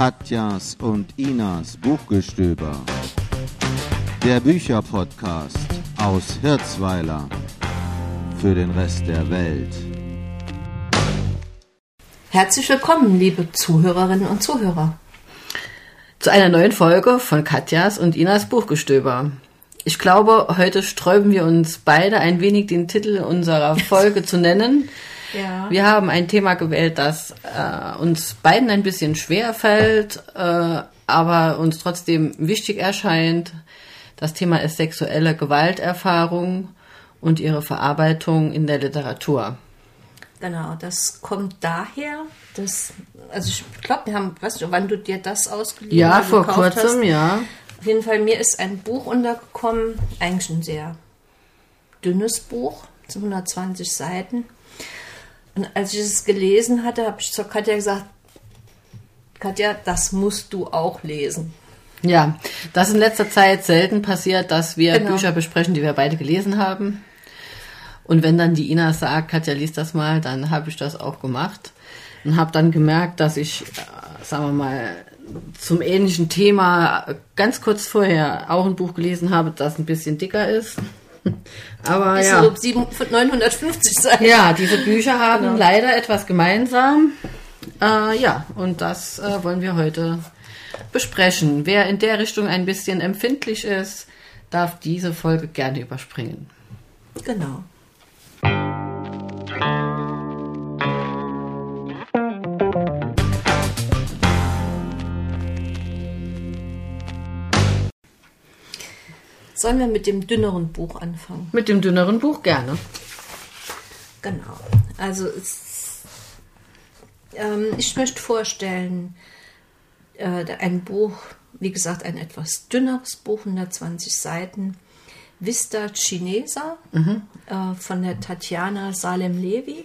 Katjas und Inas Buchgestöber. Der Bücherpodcast aus Hirzweiler für den Rest der Welt. Herzlich willkommen, liebe Zuhörerinnen und Zuhörer. Zu einer neuen Folge von Katjas und Inas Buchgestöber. Ich glaube, heute sträuben wir uns beide ein wenig den Titel unserer Folge zu nennen. Ja. Wir haben ein Thema gewählt, das äh, uns beiden ein bisschen schwer fällt, äh, aber uns trotzdem wichtig erscheint. Das Thema ist sexuelle Gewalterfahrung und ihre Verarbeitung in der Literatur. Genau, das kommt daher, dass, also ich glaube, wir haben, weißt du, wann du dir das ausgeliehen Ja, oder vor gekauft kurzem, hast. ja. Auf jeden Fall, mir ist ein Buch untergekommen, eigentlich ein sehr dünnes Buch, so 120 Seiten. Und als ich es gelesen hatte, habe ich zur Katja gesagt, Katja, das musst du auch lesen. Ja, das ist in letzter Zeit selten passiert, dass wir Genau. Bücher besprechen, die wir beide gelesen haben. Und wenn dann die Ina sagt, Katja, liest das mal, dann habe ich das auch gemacht und habe dann gemerkt, dass ich, äh, sagen wir mal, zum ähnlichen Thema ganz kurz vorher auch ein Buch gelesen habe, das ein bisschen dicker ist. Aber Ist ja. so sieben- 950 Seiten. Ja, diese Bücher haben Genau. leider etwas gemeinsam. Äh, ja, und das äh, wollen wir heute besprechen. Wer in der Richtung ein bisschen empfindlich ist, darf diese Folge gerne überspringen. Genau. Sollen wir mit dem dünneren Buch anfangen? Mit dem dünneren Buch gerne. Genau. Also es, ähm, ich möchte vorstellen, äh, ein Buch, wie gesagt, ein etwas dünneres Buch, 120 Seiten, Vista Chinesa äh, von der Tatjana Salem-Levi.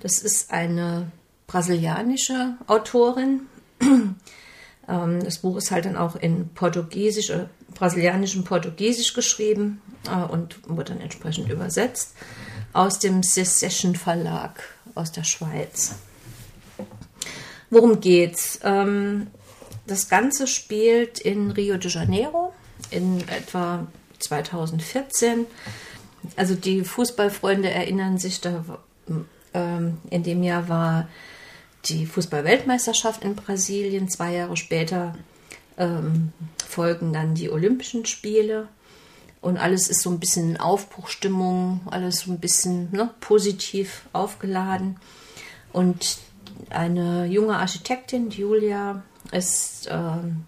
Das ist eine brasilianische Autorin. Ähm, Das Buch ist halt dann auch in Portugiesisch, äh, brasilianischem Portugiesisch geschrieben äh, und wurde dann entsprechend übersetzt aus dem Secession Verlag aus der Schweiz. Worum geht's? Ähm, das Ganze spielt in Rio de Janeiro in etwa 2014. Also die Fußballfreunde erinnern sich, da, ähm, in dem Jahr war die Fußball-Weltmeisterschaft in Brasilien. Zwei Jahre später ähm, folgen dann die Olympischen Spiele. Und alles ist so ein bisschen Aufbruchstimmung, alles so ein bisschen ne, positiv aufgeladen. Und eine junge Architektin, Julia, ist ähm,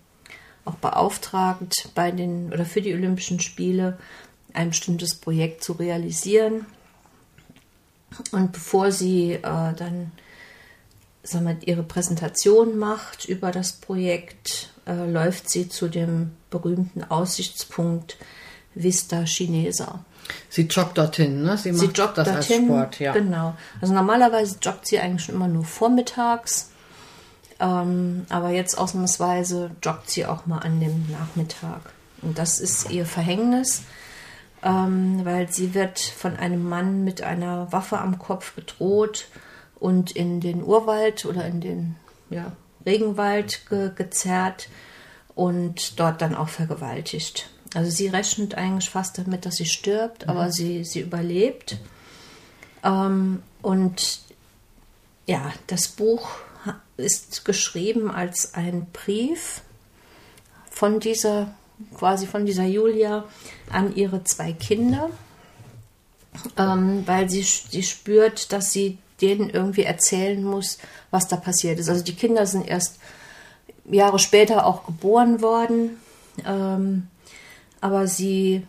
auch beauftragt, bei den oder für die Olympischen Spiele ein bestimmtes Projekt zu realisieren. Und bevor sie äh, dann sagen wir, ihre Präsentation macht über das Projekt, äh, läuft sie zu dem berühmten Aussichtspunkt Vista Chinesa. Sie joggt dorthin, ne? Sie macht Sie joggt das dorthin. als Sport, ja. Genau. Also normalerweise joggt sie eigentlich schon immer nur vormittags. Ähm, aber jetzt ausnahmsweise joggt sie auch mal an dem Nachmittag. Und das ist ihr Verhängnis, ähm, weil sie wird von einem Mann mit einer Waffe am Kopf bedroht und in den Urwald oder in den ja, Regenwald ge gezerrt und dort dann auch vergewaltigt. Also sie rechnet eigentlich fast damit, dass sie stirbt, aber sie, sie überlebt. Ähm, und ja, das Buch ist geschrieben als ein Brief von dieser, quasi von dieser Julia an ihre zwei Kinder, ähm, weil sie, sie spürt, dass sie denen irgendwie erzählen muss, was da passiert ist. Also die Kinder sind erst Jahre später auch geboren worden, ähm, aber sie,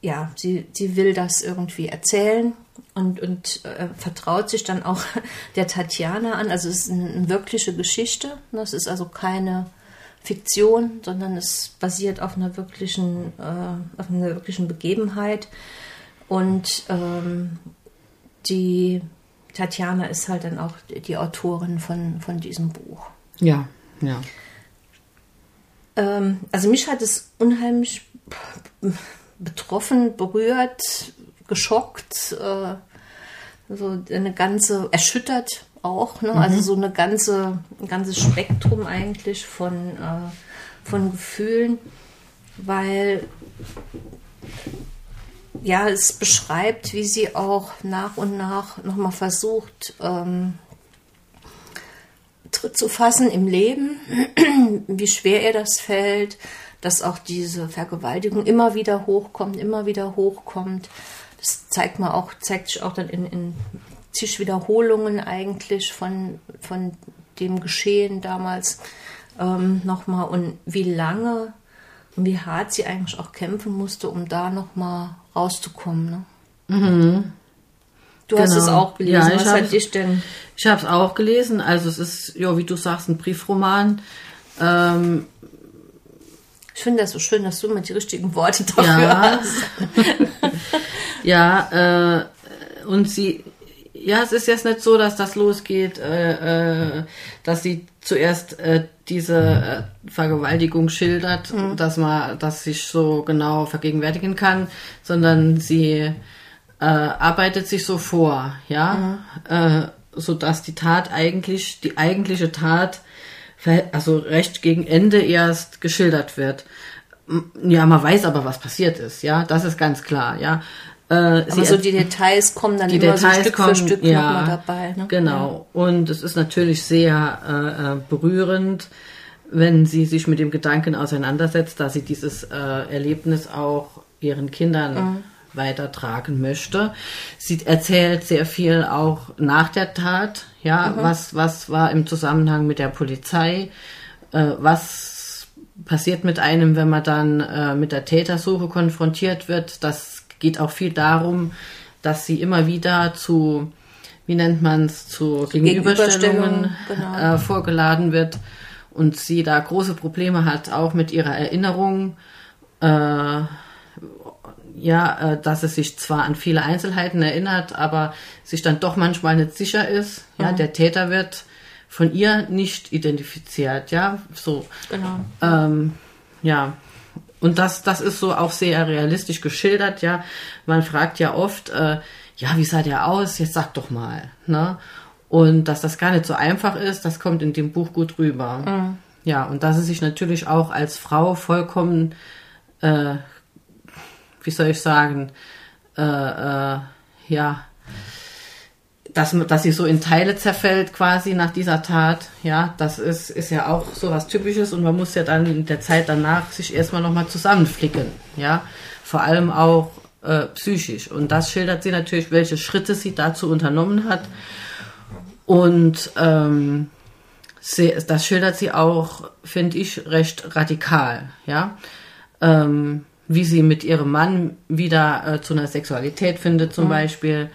ja, sie, sie will das irgendwie erzählen und, und äh, vertraut sich dann auch der Tatjana an. Also es ist eine, eine wirkliche Geschichte. ne? Es ist also keine Fiktion, sondern es basiert auf einer wirklichen, äh, auf einer wirklichen Begebenheit. Und ähm, die Tatjana ist halt dann auch die Autorin von, von diesem Buch. Ja, ja. Ähm, also mich hat es unheimlich betroffen, berührt, geschockt. Äh, so eine ganze, erschüttert auch, ne? also so eine ganze, ein ganzes Spektrum eigentlich von, äh, von Gefühlen, weil ja, es beschreibt, wie sie auch nach und nach nochmal versucht, ähm, Tritt zu fassen im Leben, wie schwer ihr das fällt, dass auch diese Vergewaltigung immer wieder hochkommt, immer wieder hochkommt. Das zeigt man auch, zeigt sich auch dann in, in zig eigentlich von, von dem Geschehen damals ähm, nochmal und wie lange und wie hart sie eigentlich auch kämpfen musste, um da nochmal rauszukommen. Ne? Mhm. Du hast es Genau. auch gelesen. Ja, ich Was hat dich denn? Ich habe es auch gelesen. Also es ist, ja, wie du sagst, ein Briefroman. Ähm, Ich finde das so schön, dass du immer die richtigen Worte dafür Ja. hast. ja, äh, und sie, ja, es ist jetzt nicht so, dass das losgeht, äh, äh, dass sie zuerst äh, diese äh, Vergewaltigung schildert, dass man das sich so genau vergegenwärtigen kann, sondern sie äh, arbeitet sich so vor, ja, äh, so dass die Tat eigentlich, die eigentliche Tat, also recht gegen Ende erst geschildert wird. Ja, man weiß aber, was passiert ist, ja, das ist ganz klar, ja. Äh, Aber so die Details kommen dann die immer Details so Stück kommen, für Stück ja, nochmal dabei. Ne? Genau. Und es ist natürlich sehr äh, äh, berührend, wenn sie sich mit dem Gedanken auseinandersetzt, dass sie dieses äh, Erlebnis auch ihren Kindern Mhm. weitertragen möchte. Sie erzählt sehr viel auch nach der Tat, ja, Mhm. was, was war im Zusammenhang mit der Polizei, äh, was passiert mit einem, wenn man dann äh, mit der Tätersuche konfrontiert wird. Das geht auch viel darum, dass sie immer wieder zu, wie nennt man es, zu Gegenüberstellungen Gegenüberstellungen, genau. äh, vorgeladen wird und sie da große Probleme hat, auch mit ihrer Erinnerung. Äh, ja, äh, dass es sich zwar an viele Einzelheiten erinnert, aber sich dann doch manchmal nicht sicher ist. Ja, Mhm. der Täter wird von ihr nicht identifiziert. Ja, so. Genau. Ähm, ja. Und das, das ist so auch sehr realistisch geschildert, ja. Man fragt ja oft, äh, ja, wie sah der aus? Jetzt sag doch mal, ne? Und dass das gar nicht so einfach ist, das kommt in dem Buch gut rüber. Ja, und dass sie sich natürlich auch als Frau vollkommen, äh, wie soll ich sagen, äh, äh, ja, dass, dass sie so in Teile zerfällt quasi nach dieser Tat, ja, das ist, ist ja auch so was Typisches und man muss ja dann in der Zeit danach sich erstmal nochmal zusammenflicken, ja, vor allem auch äh, psychisch. Und das schildert sie natürlich, welche Schritte sie dazu unternommen hat. Und ähm, sie, das schildert sie auch, finde ich, recht radikal, ja. Ähm, wie sie mit ihrem Mann wieder äh, zu einer Sexualität findet, zum Beispiel,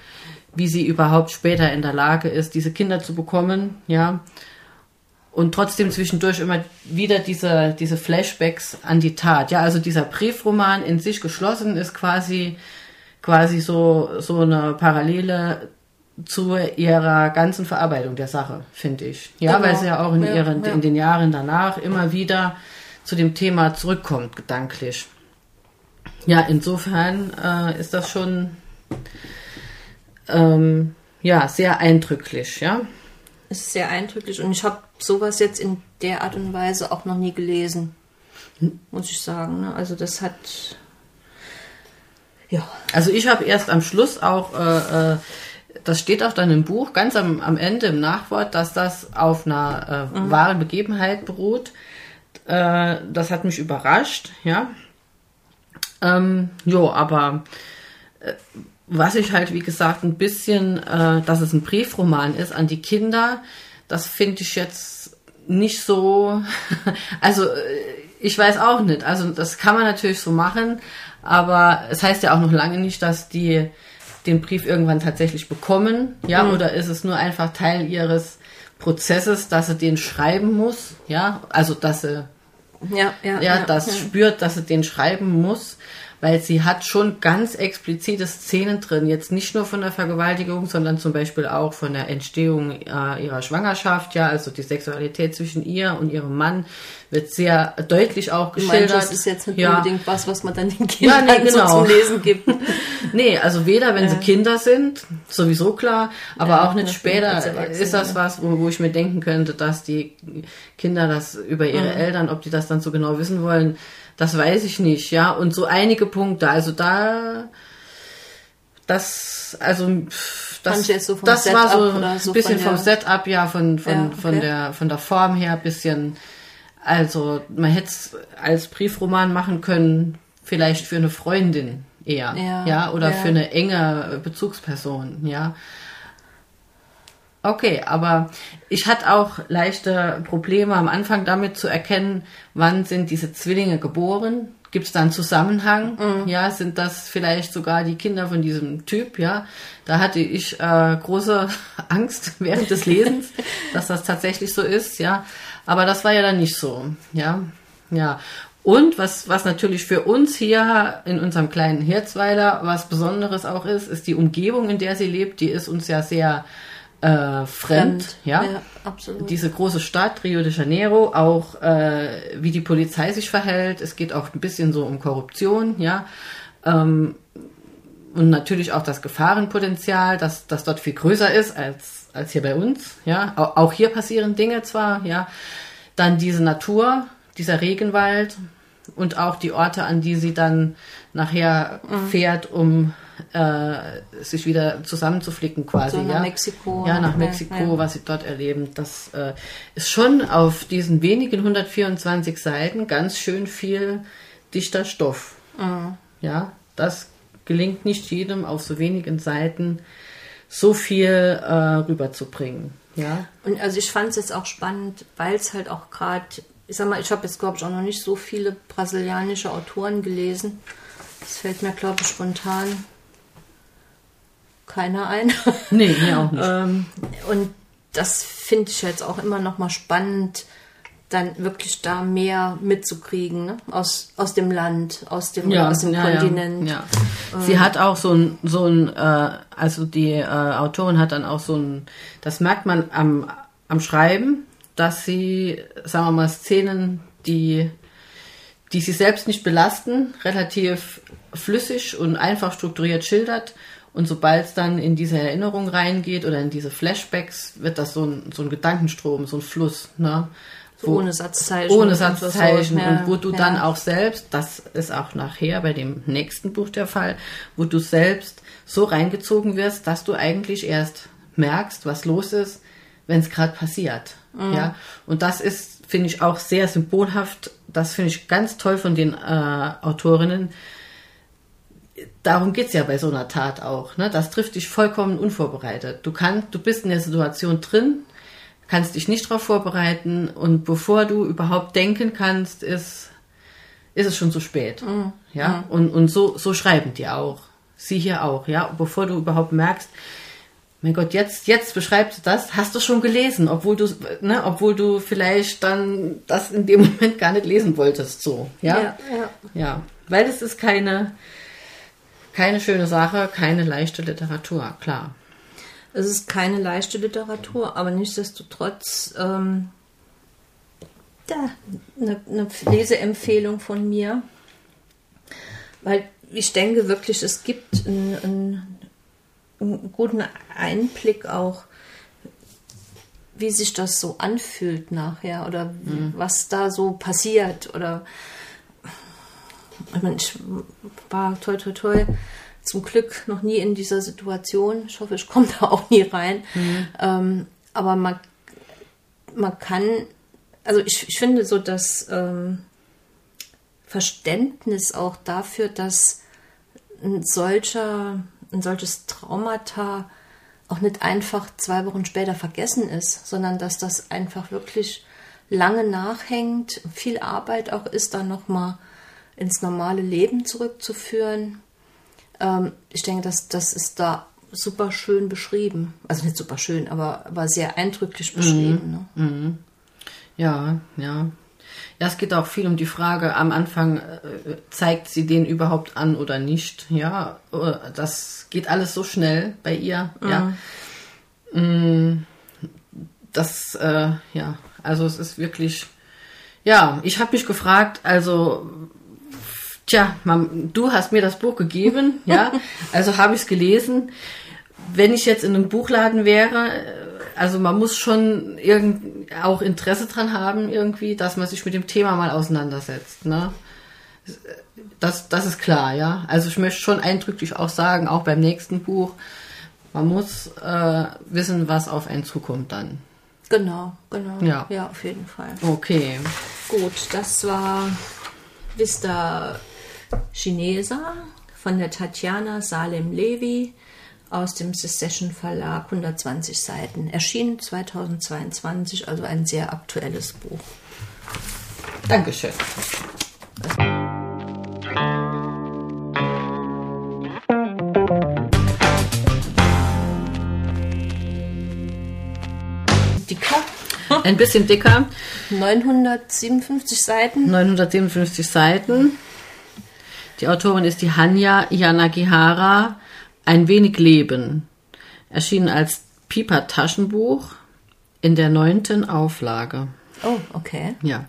wie sie überhaupt später in der Lage ist, diese Kinder zu bekommen, ja. Und trotzdem zwischendurch immer wieder diese, diese Flashbacks an die Tat. Ja, also dieser Briefroman in sich geschlossen ist quasi, quasi so, so eine Parallele zu ihrer ganzen Verarbeitung der Sache, finde ich. Ja, Genau. weil sie ja auch in, Ja, ihren, ja. in den Jahren danach immer wieder zu dem Thema zurückkommt, gedanklich. Ja, insofern äh, ist das schon ähm, ja sehr eindrücklich, ja. Es ist sehr eindrücklich und ich habe sowas jetzt in der Art und Weise auch noch nie gelesen, muss ich sagen. Ne? Also das hat ja Also ich habe erst am Schluss auch, äh, äh, das steht auch dann im Buch, ganz am, am Ende im Nachwort, dass das auf einer äh, wahren Begebenheit beruht. Äh, das hat mich überrascht, ja. Ähm, jo, aber äh, was ich halt, wie gesagt, ein bisschen, äh, dass es ein Briefroman ist an die Kinder, das finde ich jetzt nicht so, also äh, ich weiß auch nicht, also das kann man natürlich so machen, aber es heißt ja auch noch lange nicht, dass die den Brief irgendwann tatsächlich bekommen, ja, oder ist es nur einfach Teil ihres Prozesses, dass sie den schreiben muss, ja, also dass sie ja ja ja, das spürt, dass sie den schreiben muss. Weil sie hat schon ganz explizite Szenen drin, jetzt nicht nur von der Vergewaltigung, sondern zum Beispiel auch von der Entstehung äh, ihrer Schwangerschaft, ja, also die Sexualität zwischen ihr und ihrem Mann wird sehr deutlich auch geschildert. meinst, das ist jetzt nicht ja. unbedingt was, was man dann den Kindern Ja, nee, so genau. zum Lesen gibt. Nee, also weder wenn sie Kinder sind, sowieso klar, aber Ja, auch nicht später ist das ja. was, wo, wo ich mir denken könnte, dass die Kinder das über ihre Mhm. Eltern, ob die das dann so genau wissen wollen, das weiß ich nicht, ja. Und so einige Punkte, also da, das, also das, so das war so ein so bisschen vom Setup, ja, von, von, Ja, okay. von der, von der Form her ein bisschen, also man hätte es als Briefroman machen können, vielleicht für eine Freundin eher, Ja, ja, oder ja. für eine enge Bezugsperson, ja. Okay, aber ich hatte auch leichte Probleme am Anfang damit zu erkennen, wann sind diese Zwillinge geboren. Gibt es da einen Zusammenhang? Mhm. Ja, sind das vielleicht sogar die Kinder von diesem Typ? Ja, da hatte ich äh, große Angst während des Lesens, dass das tatsächlich so ist. Ja, aber das war ja dann nicht so. Ja, ja. Und was, was natürlich für uns hier in unserem kleinen Hirzweiler was Besonderes auch ist, ist die Umgebung, in der sie lebt. Die ist uns ja sehr äh, fremd, ja. ja, absolut. Diese große Stadt, Rio de Janeiro, auch äh, wie die Polizei sich verhält. Es geht auch ein bisschen so um Korruption, ja. Ähm, und natürlich auch das Gefahrenpotenzial, dass das dort viel größer ist als, als hier bei uns, ja. Auch, auch hier passieren Dinge zwar, ja. Dann diese Natur, dieser Regenwald und auch die Orte, an die sie dann nachher fährt, um äh, sich wieder zusammenzuflicken quasi. So nach ja. Mexiko. Ja, nach Ja, Mexiko, ja. was sie dort erleben. Das äh, ist schon auf diesen wenigen 124 Seiten ganz schön viel dichter Stoff. Mhm. Ja, das gelingt nicht jedem auf so wenigen Seiten so viel äh, rüberzubringen. Ja. Und also ich fand es jetzt auch spannend, weil es halt auch gerade, ich sag mal, ich habe jetzt glaube ich auch noch nicht so viele brasilianische Autoren gelesen. Das fällt mir glaube ich spontan keiner ein. Nee, mir auch nicht. ähm, und das finde ich jetzt auch immer noch mal spannend, dann wirklich da mehr mitzukriegen ne? aus, aus dem Land, aus dem, aus dem Kontinent. Ja, ja. Sie hat auch so ein, so ein äh, also die äh, Autorin hat dann auch so ein, das merkt man am, am Schreiben, dass sie, sagen wir mal, Szenen, die, die sie selbst nicht belasten, relativ flüssig und einfach strukturiert schildert. Und sobald es dann in diese Erinnerung reingeht oder in diese Flashbacks, wird das so ein, so ein Gedankenstrom, so ein Fluss, ne? So ohne Satzzeichen. ohne und Satzzeichen so, ja, und wo du ja. dann auch selbst, das ist auch nachher bei dem nächsten Buch der Fall, wo du selbst so reingezogen wirst, dass du eigentlich erst merkst, was los ist, wenn es gerade passiert. Mhm. Ja, und das ist, finde ich, auch sehr symbolhaft. Das finde ich ganz toll von den äh, Autorinnen. Darum geht's ja bei so einer Tat auch. Ne? Das trifft dich vollkommen unvorbereitet. Du kannst, du bist in der Situation drin, kannst dich nicht darauf vorbereiten und bevor du überhaupt denken kannst, ist, ist es schon zu spät. Ja, und, und so, so schreiben die auch. Sie hier auch, ja. Bevor du überhaupt merkst, mein Gott, jetzt, jetzt beschreibst du das, hast du schon gelesen, obwohl du, ne, obwohl du vielleicht dann das in dem Moment gar nicht lesen wolltest, so, ja. Ja, ja. Ja, weil es ist keine, keine schöne Sache, keine leichte Literatur, klar. Es ist keine leichte Literatur, aber nichtsdestotrotz ähm, ja, eine, eine Leseempfehlung von mir. Weil ich denke wirklich, es gibt einen, einen, einen guten Einblick auch, wie sich das so anfühlt nachher oder was da so passiert oder ich, war toi toi toi zum Glück noch nie in dieser Situation. Ich hoffe, ich komme da auch nie rein. Ähm, aber man, man kann, also ich, ich finde so das ähm, Verständnis auch dafür, dass ein solcher, ein solches Traumata auch nicht einfach zwei Wochen später vergessen ist, sondern dass das einfach wirklich lange nachhängt, viel Arbeit auch ist, dann nochmal ins normale Leben zurückzuführen. Ähm, ich denke, dass das ist da super schön beschrieben. Also nicht super schön, aber, aber sehr eindrücklich beschrieben. Ne? Ja, ja. Ja, es geht auch viel um die Frage, am Anfang äh, zeigt sie den überhaupt an oder nicht. Ja, äh, das geht alles so schnell bei ihr. Ja, Mm, das, äh, ja, also es ist wirklich, ja, ich habe mich gefragt, also, tja, man, du hast mir das Buch gegeben, ja, also habe ich es gelesen. Wenn ich jetzt in einem Buchladen wäre, äh, also man muss schon irgend, auch Interesse dran haben, irgendwie, dass man sich mit dem Thema mal auseinandersetzt. Ne? Das, das ist klar, ja. Also ich möchte schon eindrücklich auch sagen, auch beim nächsten Buch, man muss äh, wissen, was auf einen zukommt dann. Genau, genau. Ja. ja, auf jeden Fall. Okay. Gut, das war Vista Chinesa von der Tatjana Salem Levi aus dem Secession Verlag, 120 Seiten. Erschienen 2022, also ein sehr aktuelles Buch. Dankeschön. Dicker, Ein bisschen dicker, 957 Seiten. 957 Seiten. Die Autorin ist die Hanya Yanagihara. Ein wenig Leben. Erschienen als Piper Taschenbuch in der neunten Auflage. Oh, okay. Ja.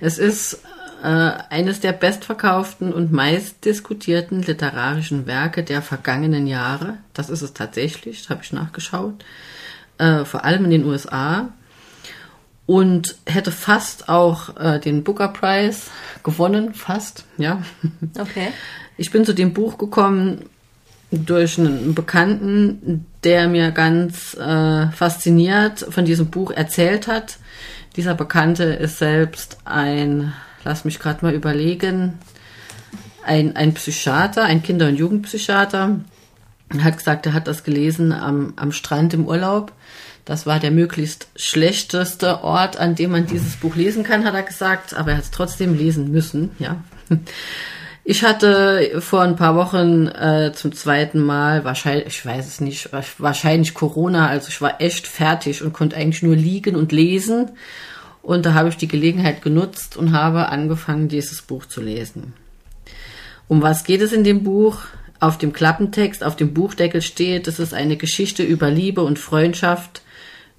Es ist äh, eines der bestverkauften und meistdiskutierten literarischen Werke der vergangenen Jahre. Das ist es tatsächlich, habe ich nachgeschaut. Äh, vor allem in den USA. Und hätte fast auch äh, den Booker Prize gewonnen, fast, ja. Okay. Ich bin zu dem Buch gekommen durch einen Bekannten, der mir ganz äh, fasziniert von diesem Buch erzählt hat. Dieser Bekannte ist selbst ein, lass mich gerade mal überlegen, ein, ein Psychiater, ein Kinder- und Jugendpsychiater. Er hat gesagt, er hat das gelesen am, am Strand im Urlaub. Das war der möglichst schlechteste Ort, an dem man dieses Buch lesen kann, hat er gesagt, aber er hat es trotzdem lesen müssen, ja. Ich hatte vor ein paar Wochen äh, zum zweiten Mal, wahrscheinlich, ich weiß es nicht, wahrscheinlich Corona, also ich war echt fertig und konnte eigentlich nur liegen und lesen. Und da habe ich die Gelegenheit genutzt und habe angefangen, dieses Buch zu lesen. Um was geht es in dem Buch? Auf dem Klappentext, auf dem Buchdeckel steht, es ist eine Geschichte über Liebe und Freundschaft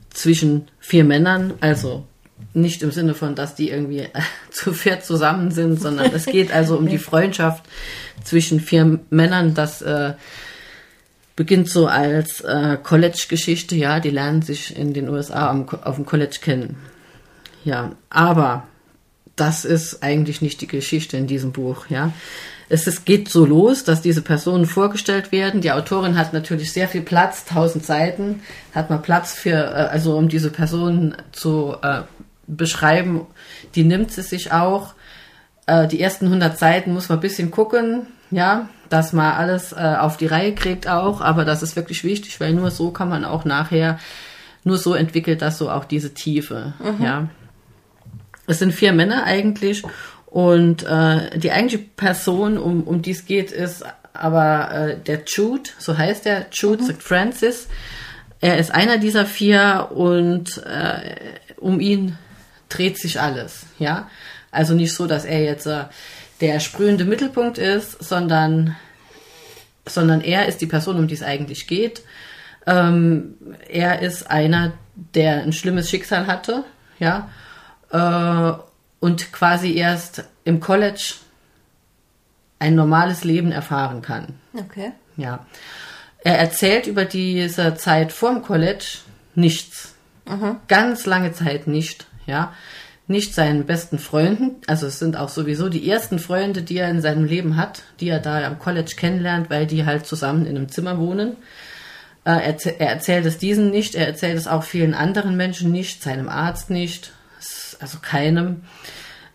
zwischen vier Männern, also nicht im Sinne von, dass die irgendwie äh, zu viert zusammen sind, sondern es geht also um die Freundschaft zwischen vier Männern. Das äh, beginnt so als äh, College-Geschichte, ja, die lernen sich in den USA am, auf dem College kennen. Ja, aber das ist eigentlich nicht die Geschichte in diesem Buch, ja. Es ist, geht so los, dass diese Personen vorgestellt werden. Die Autorin hat natürlich sehr viel Platz, tausend Seiten, hat man Platz für, äh, also um diese Personen zu äh, beschreiben. Die nimmt sie sich auch. Äh, die ersten 100 Seiten muss man ein bisschen gucken, ja, dass man alles äh, auf die Reihe kriegt auch. Aber das ist wirklich wichtig, weil nur so kann man auch nachher, nur so entwickelt das so auch diese Tiefe, ja. Es sind vier Männer eigentlich und äh, die eigentliche Person, um, um die es geht, ist aber äh, der Jude, so heißt er, Jude St. Francis. Er ist einer dieser vier und äh, um ihn dreht sich alles, ja. Also nicht so, dass er jetzt äh, der sprühende Mittelpunkt ist, sondern, sondern er ist die Person, um die es eigentlich geht. Ähm, er ist einer, der ein schlimmes Schicksal hatte, ja, äh, und quasi erst im College ein normales Leben erfahren kann. Okay. Ja. Er erzählt über diese Zeit vorm College nichts. Ganz lange Zeit nicht, ja. Nicht seinen besten Freunden, also es sind auch sowieso die ersten Freunde, die er in seinem Leben hat, die er da am College kennenlernt, weil die halt zusammen in einem Zimmer wohnen. Äh, er, er erzählt es diesen nicht, er erzählt es auch vielen anderen Menschen nicht, seinem Arzt nicht, also keinem.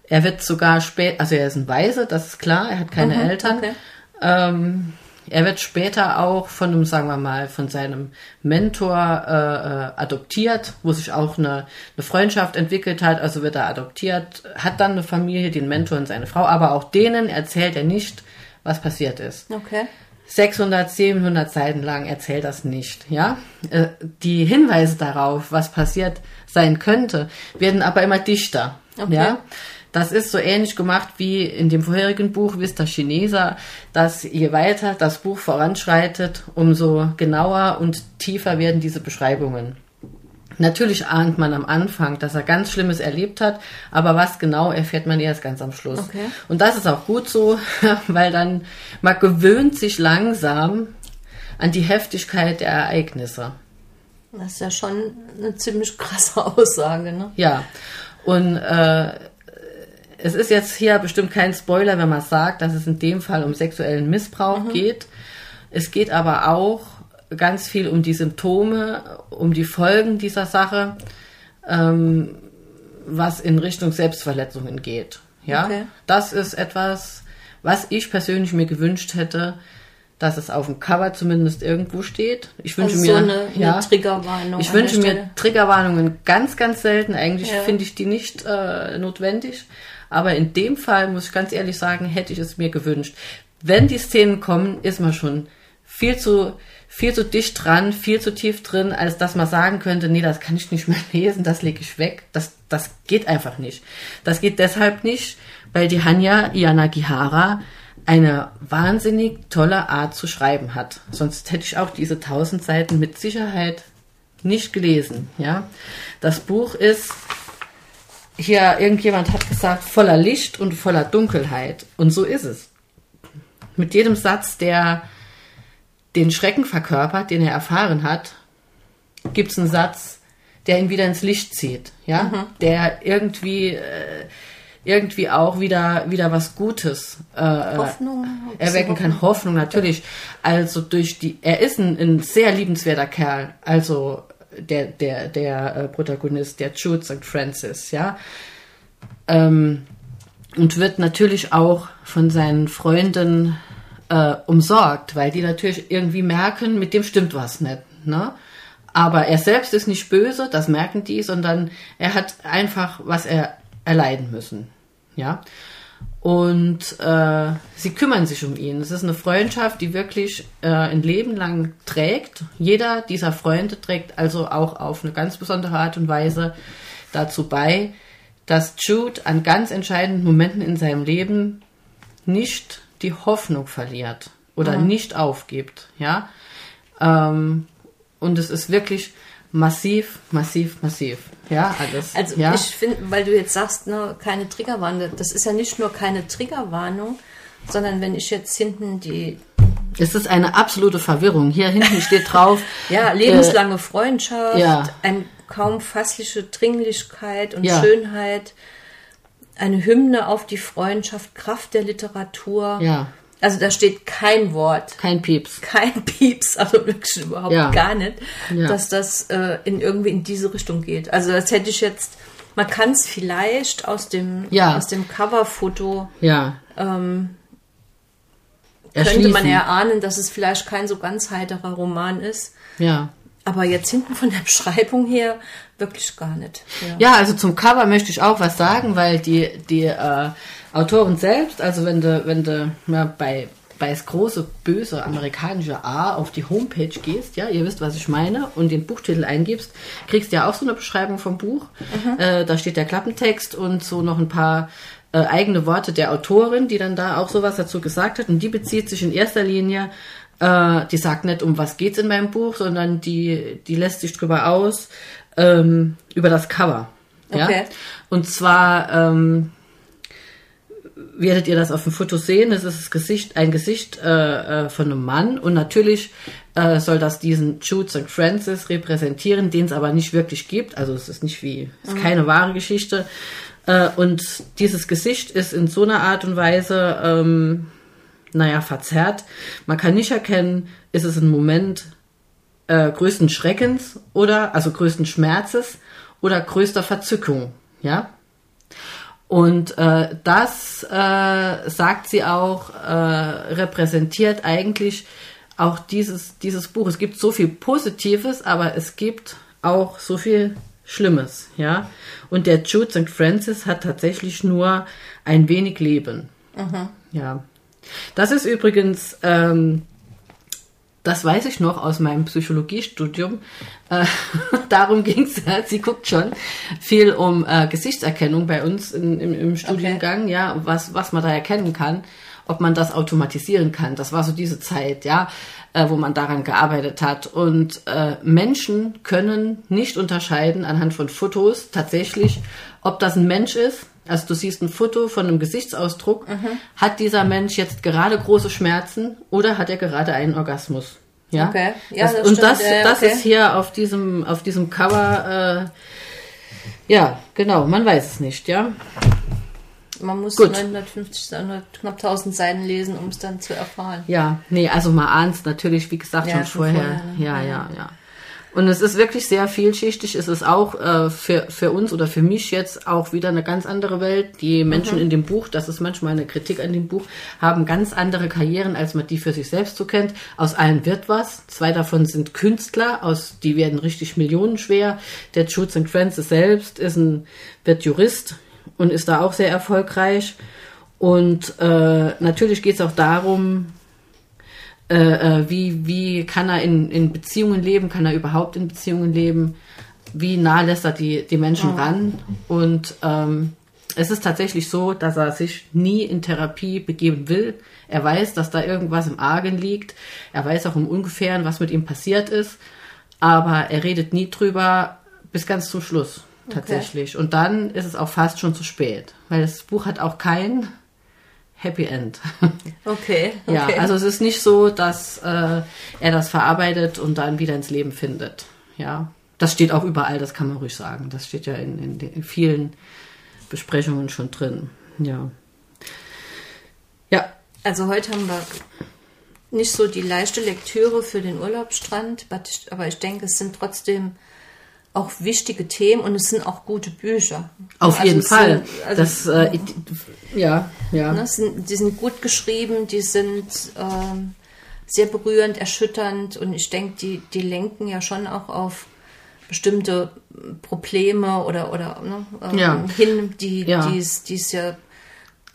Er wird sogar spät, also er ist ein Waise, das ist klar, er hat keine Mhm, Eltern. okay. Ähm, er wird später auch von einem, sagen wir mal, von seinem Mentor äh, äh, adoptiert, wo sich auch eine, eine Freundschaft entwickelt hat. Also wird er adoptiert, hat dann eine Familie, den Mentor und seine Frau, aber auch denen erzählt er nicht, was passiert ist. Okay. 600, 700 Seiten lang erzählt das nicht, ja. Äh, Die Hinweise darauf, was passiert sein könnte, werden aber immer dichter, Okay. ja. Das ist so ähnlich gemacht wie in dem vorherigen Buch Vista Chinesa, dass je weiter das Buch voranschreitet, umso genauer und tiefer werden diese Beschreibungen. Natürlich ahnt man am Anfang, dass er ganz Schlimmes erlebt hat, aber was genau erfährt man erst ganz am Schluss. Okay. Und das ist auch gut so, weil dann man gewöhnt sich langsam an die Heftigkeit der Ereignisse. Das ist ja schon eine ziemlich krasse Aussage, ne? Ja. Und äh, es ist jetzt hier bestimmt kein Spoiler, wenn man sagt, dass es in dem Fall um sexuellen Missbrauch geht. Es geht aber auch ganz viel um die Symptome, um die Folgen dieser Sache, ähm, was in Richtung Selbstverletzungen geht. Ja, Okay. das ist etwas, was ich persönlich mir gewünscht hätte, dass es auf dem Cover zumindest irgendwo steht. Ich wünsche Also mir so eine, eine ja, Triggerwarnung. ich wünsche mir. Triggerwarnungen ganz, ganz selten. Eigentlich Ja. finde ich die nicht äh, notwendig. Aber in dem Fall, muss ich ganz ehrlich sagen, hätte ich es mir gewünscht. Wenn die Szenen kommen, ist man schon viel zu, viel zu dicht dran, viel zu tief drin, als dass man sagen könnte, nee, das kann ich nicht mehr lesen, das lege ich weg. Das, das geht einfach nicht. Das geht deshalb nicht, weil die Hanya Yanagihara eine wahnsinnig tolle Art zu schreiben hat. Sonst hätte ich auch diese tausend Seiten mit Sicherheit nicht gelesen. Ja, das Buch ist hier irgendjemand hat gesagt voller Licht und voller Dunkelheit und so ist es. Mit jedem Satz, der den Schrecken verkörpert, den er erfahren hat, gibt es einen Satz, der ihn wieder ins Licht zieht, ja, der irgendwie äh, irgendwie auch wieder wieder was Gutes äh, Hoffnung, erwecken kann. Hoffnung natürlich. Also durch die, er ist ein, ein sehr liebenswerter Kerl. Also der der der äh, Protagonist, der Jude St. Francis, ja. Ähm, und wird natürlich auch von seinen Freunden äh, umsorgt, weil die natürlich irgendwie merken, mit dem stimmt was nicht. Ne? Aber er selbst ist nicht böse, das merken die, sondern er hat einfach, was er erleiden müssen. Ja. Und äh, sie kümmern sich um ihn. Es ist eine Freundschaft, die wirklich äh, ein Leben lang trägt. Jeder dieser Freunde trägt also auch auf eine ganz besondere Art und Weise dazu bei, dass Jude an ganz entscheidenden Momenten in seinem Leben nicht die Hoffnung verliert oder nicht aufgibt. Ja. Ähm, und es ist wirklich massiv, massiv, massiv. Ja, alles. Also ja. ich finde, weil du jetzt sagst, ne, keine Triggerwarnung, das ist ja nicht nur keine Triggerwarnung, sondern wenn ich jetzt hinten die Es ist eine absolute Verwirrung. Hier hinten steht drauf. ja, lebenslange Freundschaft, Äh, ja. eine kaum fassliche Dringlichkeit und Ja. Schönheit, eine Hymne auf die Freundschaft, Kraft der Literatur. Ja, Also da steht kein Wort, kein Pieps. kein Pieps, also wirklich überhaupt Ja. gar nicht, Ja. dass das äh, in irgendwie in diese Richtung geht. Also das hätte ich jetzt, man kann es vielleicht aus dem Ja. aus dem Coverfoto Ja. ähm, könnte man erahnen, dass es vielleicht kein so ganz heiterer Roman ist. Ja. Aber jetzt hinten von der Beschreibung her wirklich gar nicht. Ja. Ja, also zum Cover möchte ich auch was sagen, weil die, die äh, Autorin selbst, also wenn du, wenn du ja, bei, bei das große, böse amerikanische A auf die Homepage gehst, ja, ihr wisst, was ich meine, und den Buchtitel eingibst, kriegst du ja auch so eine Beschreibung vom Buch. Äh, da steht der Klappentext und so noch ein paar äh, eigene Worte der Autorin, die dann da auch sowas dazu gesagt hat. Und die bezieht sich in erster Linie, äh, die sagt nicht, um was geht's in meinem Buch, sondern die, die lässt sich drüber aus, ähm, über das Cover. Ja? Okay. Und zwar ähm, werdet ihr das auf dem Foto sehen. Es ist das Gesicht, ein Gesicht äh, äh, von einem Mann und natürlich äh, soll das diesen Jude St. Francis repräsentieren, den es aber nicht wirklich gibt. Also es ist nicht wie, es ist keine wahre Geschichte. Äh, und dieses Gesicht ist in so einer Art und Weise, ähm, naja, verzerrt. Man kann nicht erkennen, ist es ein Moment äh, größten Schreckens oder, also größten Schmerzes oder größter Verzückung, ja. Und äh, das, äh, sagt sie auch, äh, repräsentiert eigentlich auch dieses, dieses Buch. Es gibt so viel Positives, aber es gibt auch so viel Schlimmes, ja. Und der Jude St. Francis hat tatsächlich nur ein wenig Leben. Ja. Das ist übrigens ähm, das weiß ich noch aus meinem Psychologiestudium. Äh, darum ging es. Sie guckt schon viel um äh, Gesichtserkennung bei uns in, im, im Studiengang, okay. ja, was, was man da erkennen kann, ob man das automatisieren kann. Das war so diese Zeit, ja, äh, wo man daran gearbeitet hat. Und äh, Menschen können nicht unterscheiden anhand von Fotos tatsächlich, ob das ein Mensch ist. Also du siehst ein Foto von einem Gesichtsausdruck. Mhm. Hat dieser Mensch jetzt gerade große Schmerzen oder hat er gerade einen Orgasmus? Ja. Okay. ja das, das und das, äh, das okay. ist hier auf diesem, auf diesem Cover. Äh, ja, genau. Man weiß es nicht. Ja. Man muss Gut. 950, knapp 1000 Seiten lesen, um es dann zu erfahren. Ja, nee, also man ahnt natürlich, wie gesagt, ja, schon, schon, vorher. vorher ne? ja, ja, ja. Und es ist wirklich sehr vielschichtig. Es ist auch äh, für, für uns oder für mich jetzt auch wieder eine ganz andere Welt. Die Menschen mhm. in dem Buch, das ist manchmal eine Kritik an dem Buch, haben ganz andere Karrieren, als man die für sich selbst so kennt. Aus allen wird was. Zwei davon sind Künstler, aus, die werden richtig millionenschwer. Der Jude St. Francis selbst ist ein, wird Jurist und ist da auch sehr erfolgreich. Und äh, natürlich geht es auch darum, äh, äh, wie, wie kann er in, in Beziehungen leben, kann er überhaupt in Beziehungen leben, wie nah lässt er die, die Menschen ja. ran. Und ähm, es ist tatsächlich so, dass er sich nie in Therapie begeben will. Er weiß, dass da irgendwas im Argen liegt. Er weiß auch im Ungefähren, was mit ihm passiert ist. Aber er redet nie drüber bis ganz zum Schluss tatsächlich. Okay. Und dann ist es auch fast schon zu spät, weil das Buch hat auch kein Happy End. Okay. okay. Ja, also es ist nicht so, dass äh, er das verarbeitet und dann wieder ins Leben findet. Ja, das steht auch überall, das kann man ruhig sagen. Das steht ja in, in, in vielen Besprechungen schon drin. Ja. Ja. Also heute haben wir nicht so die leichte Lektüre für den Urlaubsstrand, aber ich denke, es sind trotzdem auch wichtige Themen und es sind auch gute Bücher. Auf also jeden Fall. Sind, also, das, äh, ja, ja. Ne, sind, die sind gut geschrieben, die sind ähm, sehr berührend, erschütternd und ich denke, die, die lenken ja schon auch auf bestimmte Probleme oder, oder ne, ähm, ja. hin, die ja. es ja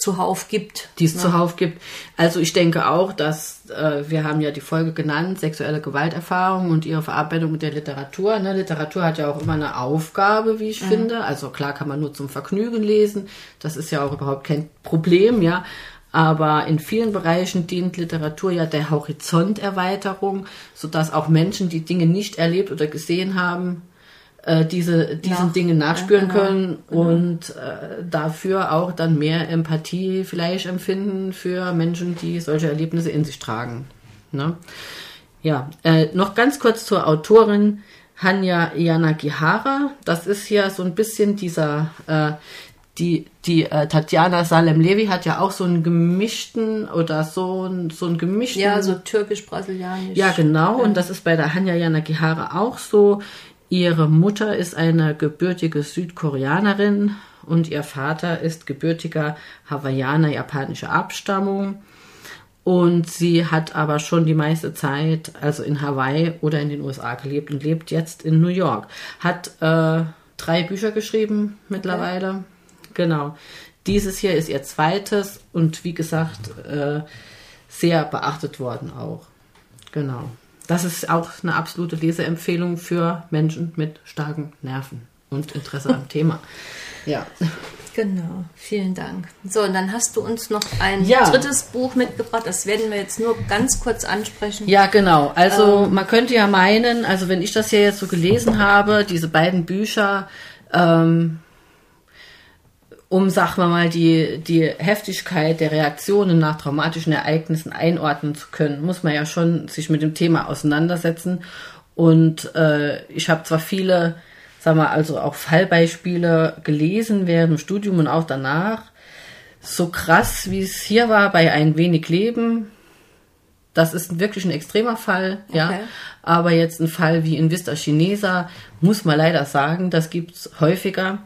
zuhauf gibt. Die es ne? zuhauf gibt. Also ich denke auch, dass äh, wir haben ja die Folge genannt, sexuelle Gewalterfahrung und ihre Verarbeitung mit der Literatur. Ne? Literatur hat ja auch immer eine Aufgabe, wie ich mhm. finde. Also klar kann man nur zum Vergnügen lesen. Das ist ja auch überhaupt kein Problem, ja. Aber in vielen Bereichen dient Literatur ja der Horizonterweiterung, sodass auch Menschen, die Dinge nicht erlebt oder gesehen haben, äh, diese, diesen ja. Dingen nachspüren ja, genau. können genau. und äh, dafür auch dann mehr Empathie vielleicht empfinden für Menschen, die solche Erlebnisse in sich tragen. Ne? Ja, äh, noch ganz kurz zur Autorin Hanya Yanagihara. Das ist ja so ein bisschen dieser, äh, die, die äh, Tatjana Salem-Levi hat ja auch so einen gemischten oder so, so einen gemischten. Ja, so türkisch-brasilianisch. Ja, genau. Ja. Und das ist bei der Hanya Yanagihara auch so. Ihre Mutter ist eine gebürtige Südkoreanerin und ihr Vater ist gebürtiger Hawaiianer japanischer Abstammung. Und sie hat aber schon die meiste Zeit, also in Hawaii oder in den USA gelebt und lebt jetzt in New York. Hat äh, drei Bücher geschrieben mittlerweile. Okay. Genau. Dieses hier ist ihr zweites und wie gesagt, äh, sehr beachtet worden auch. Genau. Das ist auch eine absolute Leseempfehlung für Menschen mit starken Nerven und Interesse am Thema. Ja. Genau, vielen Dank. So, und dann hast du uns noch ein ja. drittes Buch mitgebracht. Das werden wir jetzt nur ganz kurz ansprechen. Ja, genau. Also ähm, man könnte ja meinen, also wenn ich das hier jetzt so gelesen habe, diese beiden Bücher, ähm, um, sagen wir mal, die, die Heftigkeit der Reaktionen nach traumatischen Ereignissen einordnen zu können, muss man ja schon sich mit dem Thema auseinandersetzen. Und äh, ich habe zwar viele, sagen wir also auch Fallbeispiele gelesen während dem Studium und auch danach. So krass, wie es hier war bei Ein wenig Leben, das ist wirklich ein extremer Fall, okay. ja. Aber jetzt ein Fall wie in Vista Chinesa, muss man leider sagen, das gibt's häufiger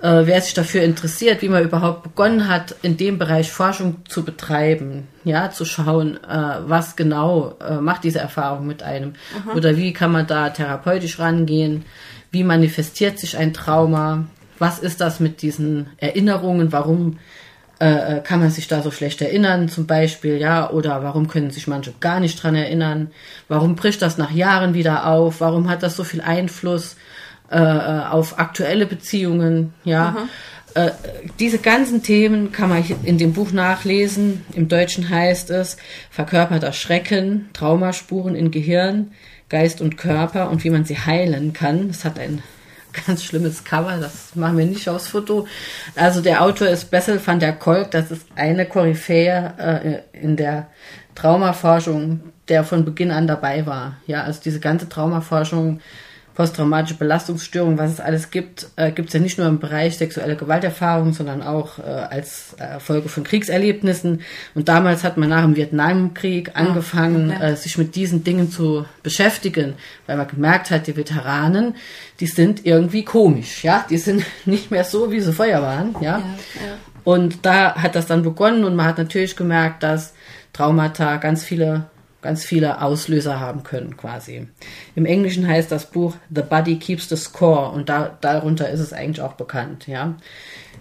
äh, wer sich dafür interessiert, wie man überhaupt begonnen hat, in dem Bereich Forschung zu betreiben, ja, zu schauen, äh, was genau äh, macht diese Erfahrung mit einem Aha. oder wie kann man da therapeutisch rangehen, wie manifestiert sich ein Trauma, was ist das mit diesen Erinnerungen, warum äh, äh, kann man sich da so schlecht erinnern, zum Beispiel, ja, oder warum können sich manche gar nicht dran erinnern? Warum bricht das nach Jahren wieder auf? Warum hat das so viel Einfluss äh, äh auf aktuelle Beziehungen? Ja, äh, diese ganzen Themen kann man in dem Buch nachlesen. Im Deutschen heißt es verkörperter Schrecken, Traumaspuren in Gehirn, Geist und Körper und wie man sie heilen kann. Das hat ein ganz schlimmes Cover, das machen wir nicht aus Foto. Also der Autor ist Bessel van der Kolk, das ist eine Koryphäe äh, in der Traumaforschung, der von Beginn an dabei war. Ja, also diese ganze Traumaforschung posttraumatische Belastungsstörung, was es alles gibt, äh, gibt es ja nicht nur im Bereich sexuelle Gewalterfahrung, sondern auch äh, als äh, Folge von Kriegserlebnissen. Und damals hat man nach dem Vietnamkrieg ah, angefangen, okay. äh, sich mit diesen Dingen zu beschäftigen, weil man gemerkt hat, die Veteranen, die sind irgendwie komisch, ja, die sind nicht mehr so, wie sie vorher waren, ja. ja, ja. Und da hat das dann begonnen und man hat natürlich gemerkt, dass Traumata ganz viele ganz viele Auslöser haben können quasi. Im Englischen heißt das Buch The Body Keeps the Score und da, darunter ist es eigentlich auch bekannt, ja.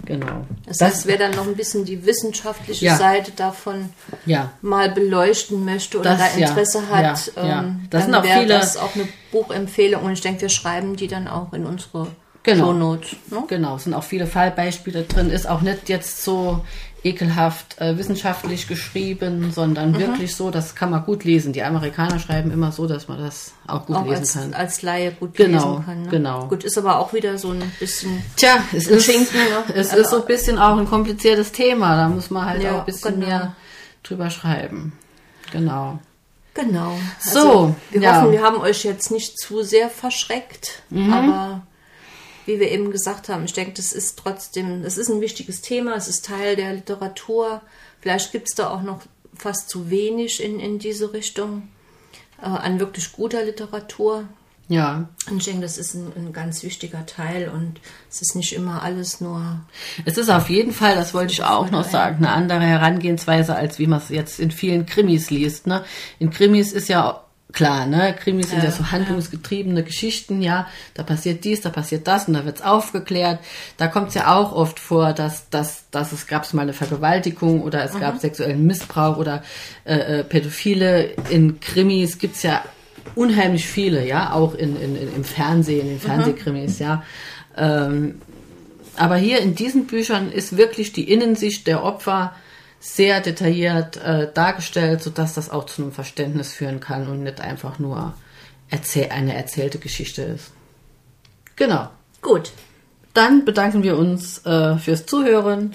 Genau. Das heißt, wer dann noch ein bisschen die wissenschaftliche ja. Seite davon ja. mal beleuchten möchte oder das, da Interesse ja. hat, ähm, das dann wäre das auch eine Buchempfehlung und ich denke, wir schreiben die dann auch in unsere genau. Shownotes. Ne? Genau, es sind auch viele Fallbeispiele drin, ist auch nicht jetzt so ekelhaft äh, wissenschaftlich geschrieben, sondern mhm. wirklich so, das kann man gut lesen. Die Amerikaner schreiben immer so, dass man das auch gut auch lesen als, kann. Als Laie gut genau, lesen kann. Ne? Genau. Gut, ist aber auch wieder so ein bisschen. Tja, es ist, Schinken, ne? es also, ist so ein bisschen auch ein kompliziertes Thema. Da muss man halt ja, auch ein bisschen genau. mehr drüber schreiben. Genau. Genau. Also, so, wir ja. hoffen, wir haben euch jetzt nicht zu sehr verschreckt, mhm. aber wie wir eben gesagt haben, ich denke, das ist trotzdem, das ist ein wichtiges Thema, es ist Teil der Literatur. Vielleicht gibt es da auch noch fast zu wenig in, in diese Richtung äh, an wirklich guter Literatur. Ja. Und ich denke, das ist ein, ein, ganz wichtiger Teil und es ist nicht immer alles nur. Es ist auf jeden Fall, das wollte ich auch noch sagen, eine andere Herangehensweise, als wie man es jetzt in vielen Krimis liest. Ne? In Krimis ist ja klar, ne? Krimis sind ja, ja so handlungsgetriebene ja. Geschichten, ja. Da passiert dies, da passiert das und da wird's aufgeklärt. Da kommt's ja auch oft vor, dass, dass, dass es gab's mal eine Vergewaltigung oder es mhm. gab sexuellen Missbrauch oder äh, äh, Pädophile. In Krimis gibt's ja unheimlich viele, ja, auch in, in, in im Fernsehen, in mhm. Fernsehkrimis, mhm. ja. Ähm, aber hier in diesen Büchern ist wirklich die Innensicht der Opfer sehr detailliert äh, dargestellt, sodass das auch zu einem Verständnis führen kann und nicht einfach nur erzähl eine erzählte Geschichte ist. Genau. Gut. Dann bedanken wir uns äh, fürs Zuhören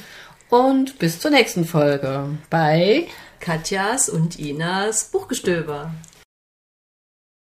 und bis zur nächsten Folge bei Katjas und Inas Buchgestöber.